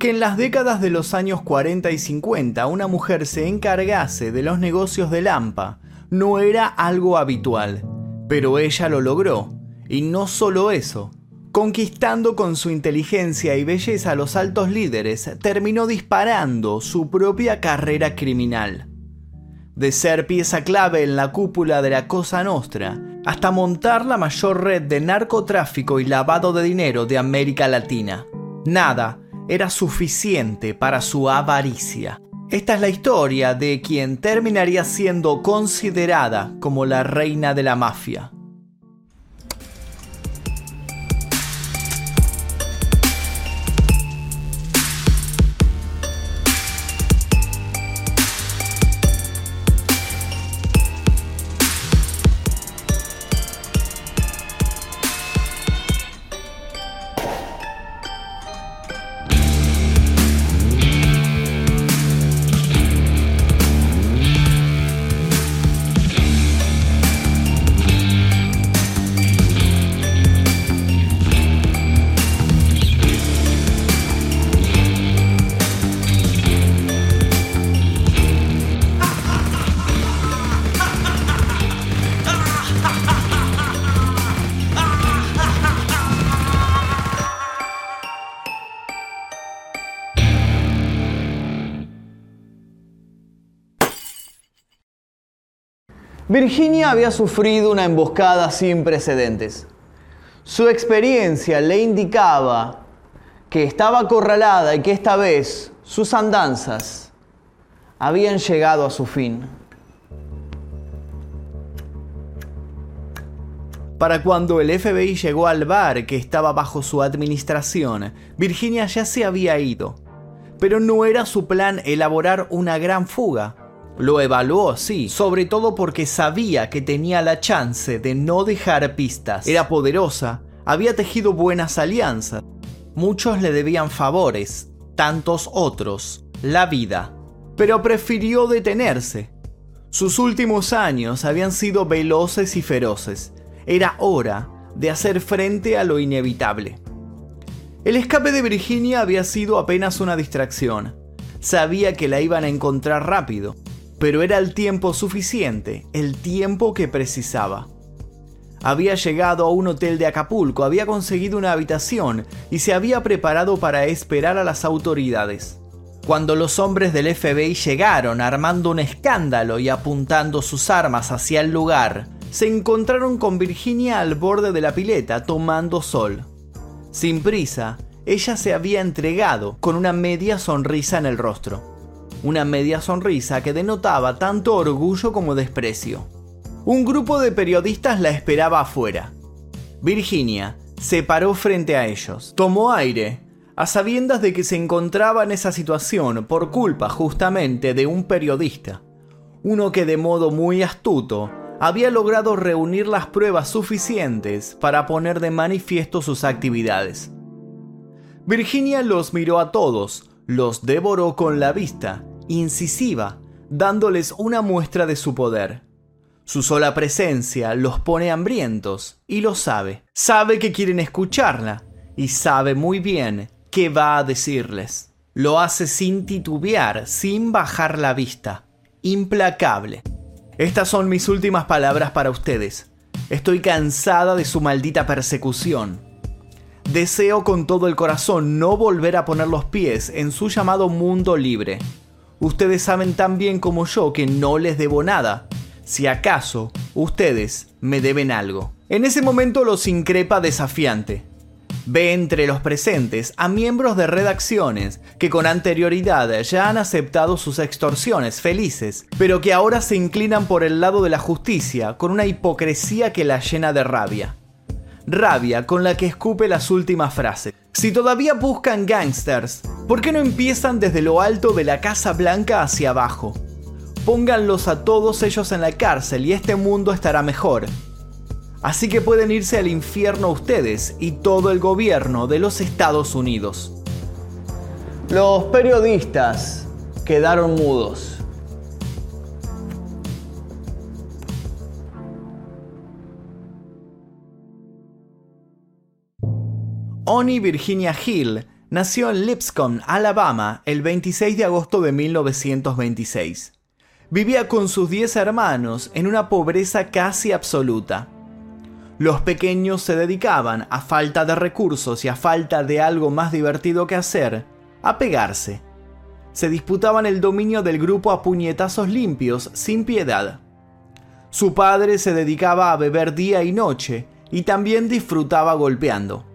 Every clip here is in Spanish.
Que en las décadas de los años 40 y 50 una mujer se encargase de los negocios de Lampa no era algo habitual, pero ella lo logró. Y no solo eso, conquistando con su inteligencia y belleza a los altos líderes, terminó disparando su propia carrera criminal. De ser pieza clave en la cúpula de la Cosa Nostra, hasta montar la mayor red de narcotráfico y lavado de dinero de América Latina. Nada era suficiente para su avaricia. Esta es la historia de quien terminaría siendo considerada como la reina de la mafia. Virginia había sufrido una emboscada sin precedentes. Su experiencia le indicaba que estaba acorralada y que esta vez sus andanzas habían llegado a su fin. Para cuando el FBI llegó al bar que estaba bajo su administración, Virginia ya se había ido. Pero no era su plan elaborar una gran fuga. Lo evaluó, sí, sobre todo porque sabía que tenía la chance de no dejar pistas. Era poderosa, había tejido buenas alianzas. Muchos le debían favores, tantos otros, la vida. Pero prefirió detenerse. Sus últimos años habían sido veloces y feroces. Era hora de hacer frente a lo inevitable. El escape de Virginia había sido apenas una distracción. Sabía que la iban a encontrar rápido pero era el tiempo suficiente, el tiempo que precisaba. Había llegado a un hotel de Acapulco, había conseguido una habitación y se había preparado para esperar a las autoridades. Cuando los hombres del FBI llegaron armando un escándalo y apuntando sus armas hacia el lugar, se encontraron con Virginia al borde de la pileta tomando sol. Sin prisa, ella se había entregado con una media sonrisa en el rostro una media sonrisa que denotaba tanto orgullo como desprecio. Un grupo de periodistas la esperaba afuera. Virginia se paró frente a ellos, tomó aire, a sabiendas de que se encontraba en esa situación por culpa justamente de un periodista, uno que de modo muy astuto había logrado reunir las pruebas suficientes para poner de manifiesto sus actividades. Virginia los miró a todos, los devoró con la vista incisiva, dándoles una muestra de su poder. Su sola presencia los pone hambrientos y lo sabe. Sabe que quieren escucharla y sabe muy bien qué va a decirles. Lo hace sin titubear, sin bajar la vista. Implacable. Estas son mis últimas palabras para ustedes. Estoy cansada de su maldita persecución. Deseo con todo el corazón no volver a poner los pies en su llamado mundo libre. Ustedes saben tan bien como yo que no les debo nada. Si acaso ustedes me deben algo. En ese momento los increpa desafiante. Ve entre los presentes a miembros de redacciones que con anterioridad ya han aceptado sus extorsiones felices, pero que ahora se inclinan por el lado de la justicia con una hipocresía que la llena de rabia rabia con la que escupe las últimas frases. Si todavía buscan gangsters, ¿por qué no empiezan desde lo alto de la Casa Blanca hacia abajo? Pónganlos a todos ellos en la cárcel y este mundo estará mejor. Así que pueden irse al infierno ustedes y todo el gobierno de los Estados Unidos. Los periodistas quedaron mudos. Oni Virginia Hill nació en Lipscomb, Alabama, el 26 de agosto de 1926. Vivía con sus 10 hermanos en una pobreza casi absoluta. Los pequeños se dedicaban, a falta de recursos y a falta de algo más divertido que hacer, a pegarse. Se disputaban el dominio del grupo a puñetazos limpios, sin piedad. Su padre se dedicaba a beber día y noche y también disfrutaba golpeando.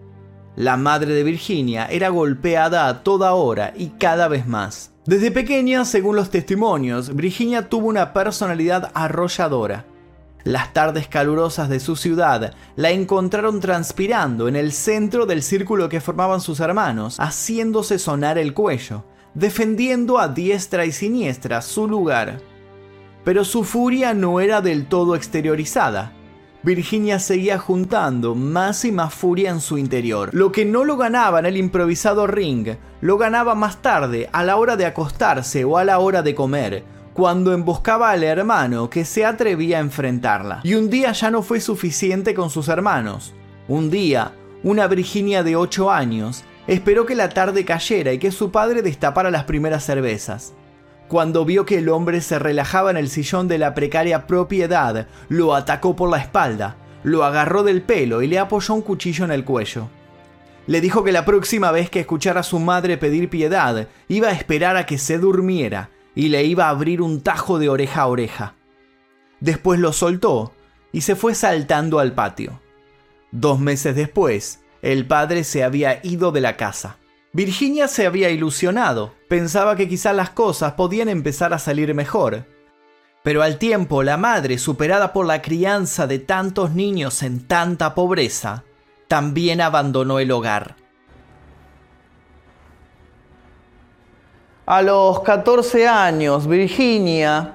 La madre de Virginia era golpeada a toda hora y cada vez más. Desde pequeña, según los testimonios, Virginia tuvo una personalidad arrolladora. Las tardes calurosas de su ciudad la encontraron transpirando en el centro del círculo que formaban sus hermanos, haciéndose sonar el cuello, defendiendo a diestra y siniestra su lugar. Pero su furia no era del todo exteriorizada. Virginia seguía juntando más y más furia en su interior. Lo que no lo ganaba en el improvisado ring, lo ganaba más tarde, a la hora de acostarse o a la hora de comer, cuando emboscaba al hermano que se atrevía a enfrentarla. Y un día ya no fue suficiente con sus hermanos. Un día, una Virginia de 8 años esperó que la tarde cayera y que su padre destapara las primeras cervezas. Cuando vio que el hombre se relajaba en el sillón de la precaria propiedad, lo atacó por la espalda, lo agarró del pelo y le apoyó un cuchillo en el cuello. Le dijo que la próxima vez que escuchara a su madre pedir piedad, iba a esperar a que se durmiera y le iba a abrir un tajo de oreja a oreja. Después lo soltó y se fue saltando al patio. Dos meses después, el padre se había ido de la casa. Virginia se había ilusionado, pensaba que quizás las cosas podían empezar a salir mejor. Pero al tiempo la madre, superada por la crianza de tantos niños en tanta pobreza, también abandonó el hogar. A los 14 años, Virginia,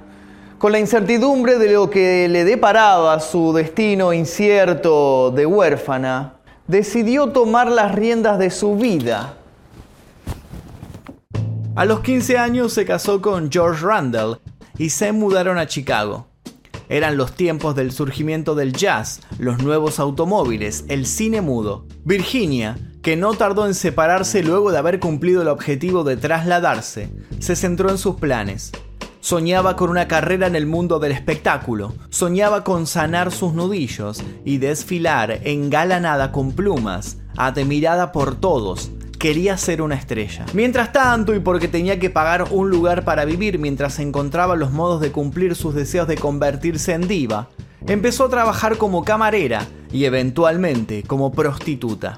con la incertidumbre de lo que le deparaba su destino incierto de huérfana, decidió tomar las riendas de su vida a los 15 años se casó con George Randall y se mudaron a Chicago. Eran los tiempos del surgimiento del jazz, los nuevos automóviles, el cine mudo. Virginia, que no tardó en separarse luego de haber cumplido el objetivo de trasladarse, se centró en sus planes. Soñaba con una carrera en el mundo del espectáculo, soñaba con sanar sus nudillos y desfilar engalanada con plumas, admirada por todos, quería ser una estrella. Mientras tanto, y porque tenía que pagar un lugar para vivir mientras encontraba los modos de cumplir sus deseos de convertirse en diva, empezó a trabajar como camarera y eventualmente como prostituta.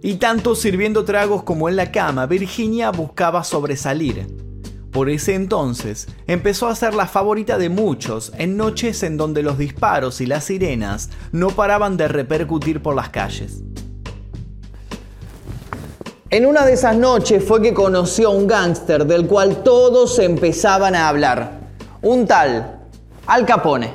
Y tanto sirviendo tragos como en la cama, Virginia buscaba sobresalir. Por ese entonces, empezó a ser la favorita de muchos en noches en donde los disparos y las sirenas no paraban de repercutir por las calles. En una de esas noches fue que conoció a un gángster del cual todos empezaban a hablar. Un tal Al Capone.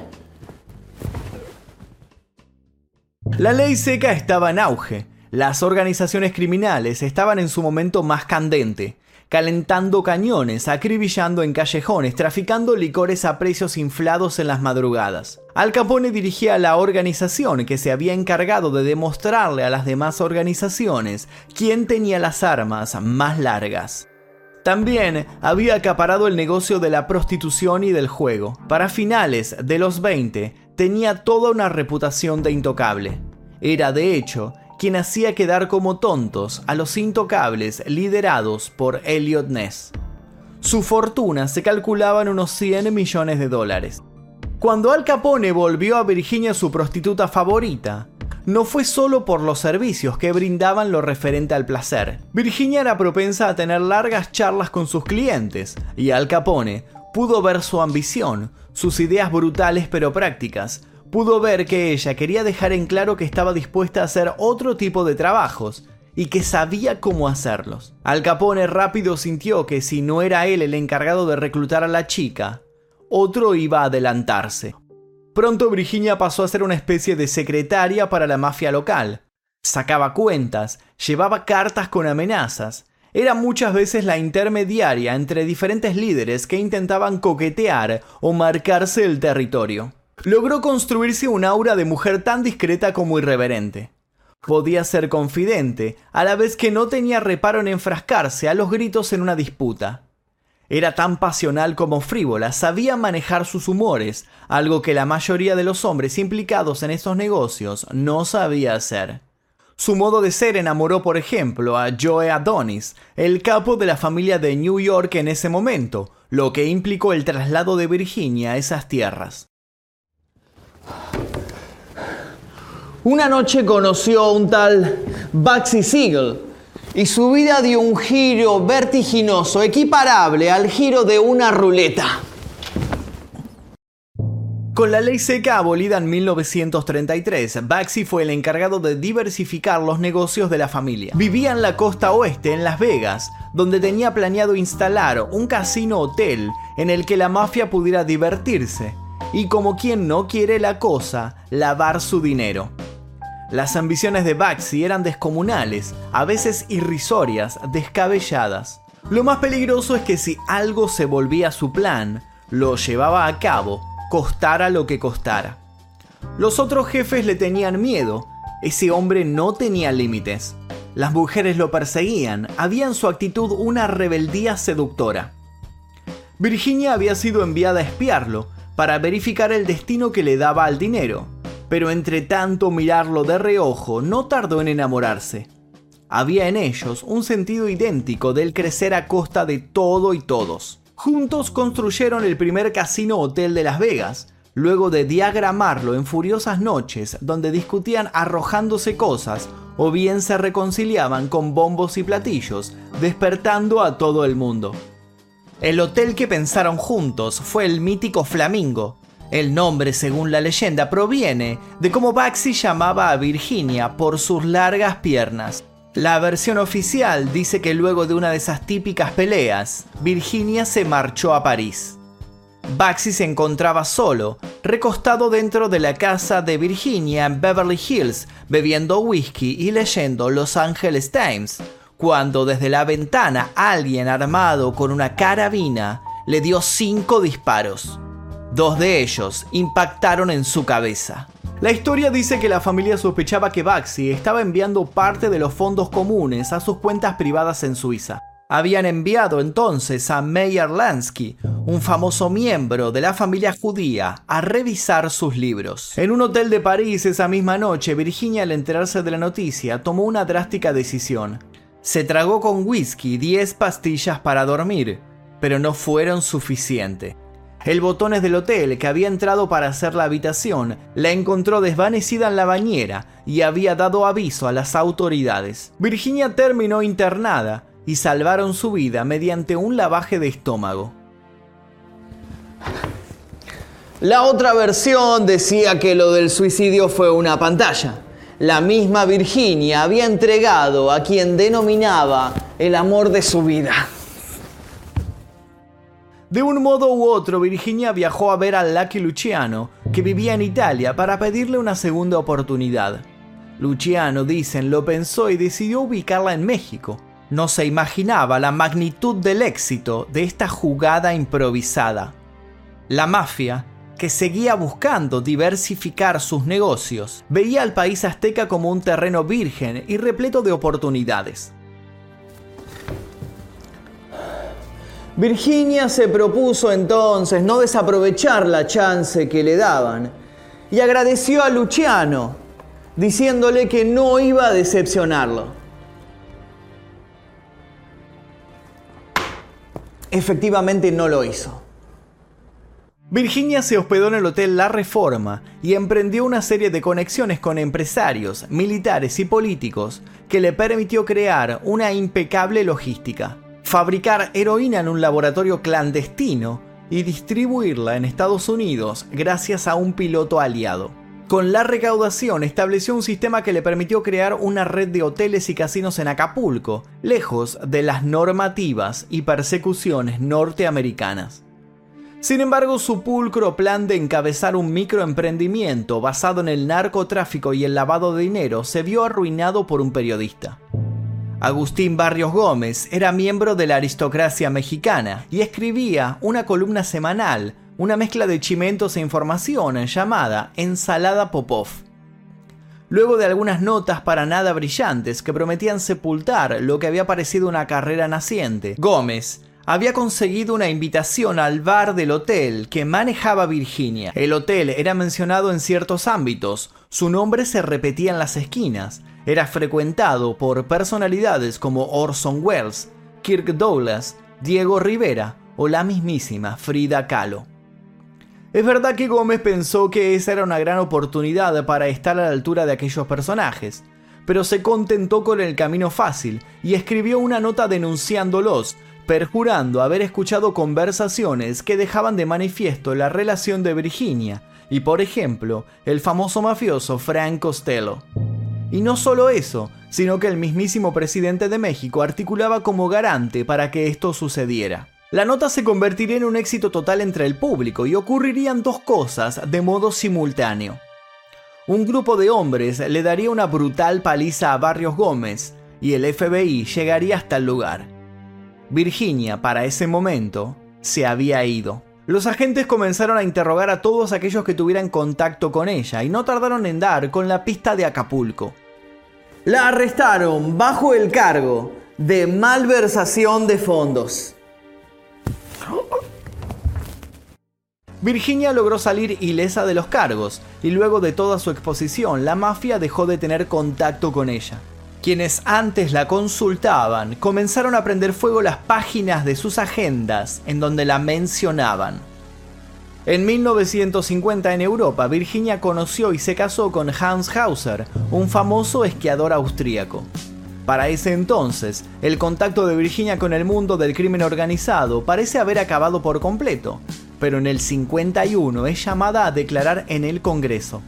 La ley seca estaba en auge. Las organizaciones criminales estaban en su momento más candente calentando cañones, acribillando en callejones, traficando licores a precios inflados en las madrugadas. Al Capone dirigía la organización que se había encargado de demostrarle a las demás organizaciones quién tenía las armas más largas. También había acaparado el negocio de la prostitución y del juego. Para finales de los 20 tenía toda una reputación de intocable. Era de hecho quien hacía quedar como tontos a los intocables liderados por Elliot Ness. Su fortuna se calculaba en unos 100 millones de dólares. Cuando Al Capone volvió a Virginia su prostituta favorita, no fue solo por los servicios que brindaban lo referente al placer. Virginia era propensa a tener largas charlas con sus clientes, y Al Capone pudo ver su ambición, sus ideas brutales pero prácticas, pudo ver que ella quería dejar en claro que estaba dispuesta a hacer otro tipo de trabajos y que sabía cómo hacerlos. Al Capone rápido sintió que si no era él el encargado de reclutar a la chica, otro iba a adelantarse. Pronto Virginia pasó a ser una especie de secretaria para la mafia local. Sacaba cuentas, llevaba cartas con amenazas, era muchas veces la intermediaria entre diferentes líderes que intentaban coquetear o marcarse el territorio logró construirse un aura de mujer tan discreta como irreverente. Podía ser confidente, a la vez que no tenía reparo en enfrascarse a los gritos en una disputa. Era tan pasional como frívola, sabía manejar sus humores, algo que la mayoría de los hombres implicados en estos negocios no sabía hacer. Su modo de ser enamoró, por ejemplo, a Joe Adonis, el capo de la familia de New York en ese momento, lo que implicó el traslado de Virginia a esas tierras. Una noche conoció a un tal Baxi Siegel, y su vida dio un giro vertiginoso, equiparable al giro de una ruleta. Con la ley seca abolida en 1933, Baxi fue el encargado de diversificar los negocios de la familia. Vivía en la costa oeste, en Las Vegas, donde tenía planeado instalar un casino hotel en el que la mafia pudiera divertirse y como quien no quiere la cosa, lavar su dinero. Las ambiciones de Baxi eran descomunales, a veces irrisorias, descabelladas. Lo más peligroso es que si algo se volvía su plan, lo llevaba a cabo, costara lo que costara. Los otros jefes le tenían miedo, ese hombre no tenía límites. Las mujeres lo perseguían, había en su actitud una rebeldía seductora. Virginia había sido enviada a espiarlo, para verificar el destino que le daba al dinero, pero entre tanto mirarlo de reojo no tardó en enamorarse. Había en ellos un sentido idéntico del crecer a costa de todo y todos. Juntos construyeron el primer casino hotel de Las Vegas, luego de diagramarlo en furiosas noches donde discutían arrojándose cosas o bien se reconciliaban con bombos y platillos, despertando a todo el mundo. El hotel que pensaron juntos fue el mítico Flamingo, el nombre, según la leyenda, proviene de cómo Baxi llamaba a Virginia por sus largas piernas. La versión oficial dice que luego de una de esas típicas peleas, Virginia se marchó a París. Baxi se encontraba solo, recostado dentro de la casa de Virginia en Beverly Hills, bebiendo whisky y leyendo Los Angeles Times, cuando desde la ventana alguien armado con una carabina le dio cinco disparos. Dos de ellos impactaron en su cabeza. La historia dice que la familia sospechaba que Baxi estaba enviando parte de los fondos comunes a sus cuentas privadas en Suiza. Habían enviado entonces a Meyer Lansky, un famoso miembro de la familia judía, a revisar sus libros. En un hotel de París esa misma noche, Virginia al enterarse de la noticia tomó una drástica decisión. Se tragó con whisky 10 pastillas para dormir, pero no fueron suficientes. El botones del hotel que había entrado para hacer la habitación la encontró desvanecida en la bañera y había dado aviso a las autoridades. Virginia terminó internada y salvaron su vida mediante un lavaje de estómago. La otra versión decía que lo del suicidio fue una pantalla. La misma Virginia había entregado a quien denominaba el amor de su vida. De un modo u otro, Virginia viajó a ver a Lucky Luciano, que vivía en Italia, para pedirle una segunda oportunidad. Luciano, dicen, lo pensó y decidió ubicarla en México. No se imaginaba la magnitud del éxito de esta jugada improvisada. La mafia, que seguía buscando diversificar sus negocios, veía al país azteca como un terreno virgen y repleto de oportunidades. Virginia se propuso entonces no desaprovechar la chance que le daban y agradeció a Luciano, diciéndole que no iba a decepcionarlo. Efectivamente no lo hizo. Virginia se hospedó en el Hotel La Reforma y emprendió una serie de conexiones con empresarios, militares y políticos que le permitió crear una impecable logística fabricar heroína en un laboratorio clandestino y distribuirla en Estados Unidos gracias a un piloto aliado. Con la recaudación estableció un sistema que le permitió crear una red de hoteles y casinos en Acapulco, lejos de las normativas y persecuciones norteamericanas. Sin embargo, su pulcro plan de encabezar un microemprendimiento basado en el narcotráfico y el lavado de dinero se vio arruinado por un periodista. Agustín Barrios Gómez era miembro de la aristocracia mexicana y escribía una columna semanal, una mezcla de chimentos e información llamada Ensalada Popov. luego de algunas notas para nada brillantes que prometían sepultar lo que había parecido una carrera naciente. Gómez había conseguido una invitación al bar del hotel que manejaba Virginia. El hotel era mencionado en ciertos ámbitos, su nombre se repetía en las esquinas, era frecuentado por personalidades como Orson Welles, Kirk Douglas, Diego Rivera o la mismísima Frida Kahlo. Es verdad que Gómez pensó que esa era una gran oportunidad para estar a la altura de aquellos personajes, pero se contentó con el camino fácil y escribió una nota denunciándolos, perjurando haber escuchado conversaciones que dejaban de manifiesto la relación de Virginia y, por ejemplo, el famoso mafioso Frank Costello. Y no solo eso, sino que el mismísimo presidente de México articulaba como garante para que esto sucediera. La nota se convertiría en un éxito total entre el público y ocurrirían dos cosas de modo simultáneo. Un grupo de hombres le daría una brutal paliza a Barrios Gómez y el FBI llegaría hasta el lugar. Virginia, para ese momento, se había ido. Los agentes comenzaron a interrogar a todos aquellos que tuvieran contacto con ella y no tardaron en dar con la pista de Acapulco. La arrestaron bajo el cargo de malversación de fondos. Virginia logró salir ilesa de los cargos y luego de toda su exposición la mafia dejó de tener contacto con ella. Quienes antes la consultaban comenzaron a prender fuego las páginas de sus agendas en donde la mencionaban. En 1950 en Europa, Virginia conoció y se casó con Hans Hauser, un famoso esquiador austríaco. Para ese entonces, el contacto de Virginia con el mundo del crimen organizado parece haber acabado por completo, pero en el 51 es llamada a declarar en el Congreso.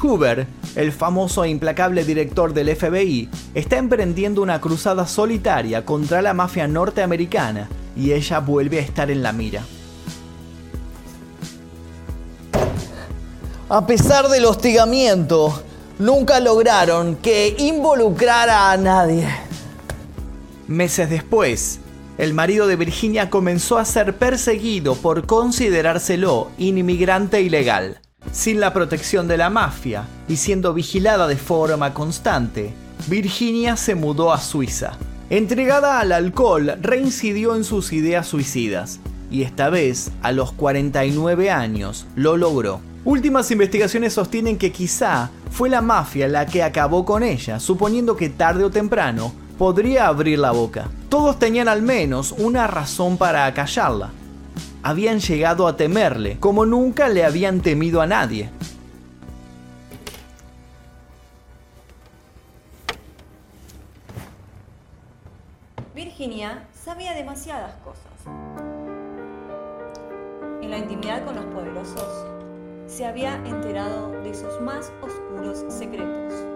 Hoover, el famoso e implacable director del FBI, está emprendiendo una cruzada solitaria contra la mafia norteamericana y ella vuelve a estar en la mira. A pesar del hostigamiento, nunca lograron que involucrara a nadie. Meses después, el marido de Virginia comenzó a ser perseguido por considerárselo inmigrante ilegal. Sin la protección de la mafia y siendo vigilada de forma constante, Virginia se mudó a Suiza. Entregada al alcohol, reincidió en sus ideas suicidas y esta vez, a los 49 años, lo logró. Últimas investigaciones sostienen que quizá fue la mafia la que acabó con ella, suponiendo que tarde o temprano podría abrir la boca. Todos tenían al menos una razón para acallarla. Habían llegado a temerle, como nunca le habían temido a nadie. Virginia sabía demasiadas cosas. En la intimidad con los poderosos, se había enterado de sus más oscuros secretos.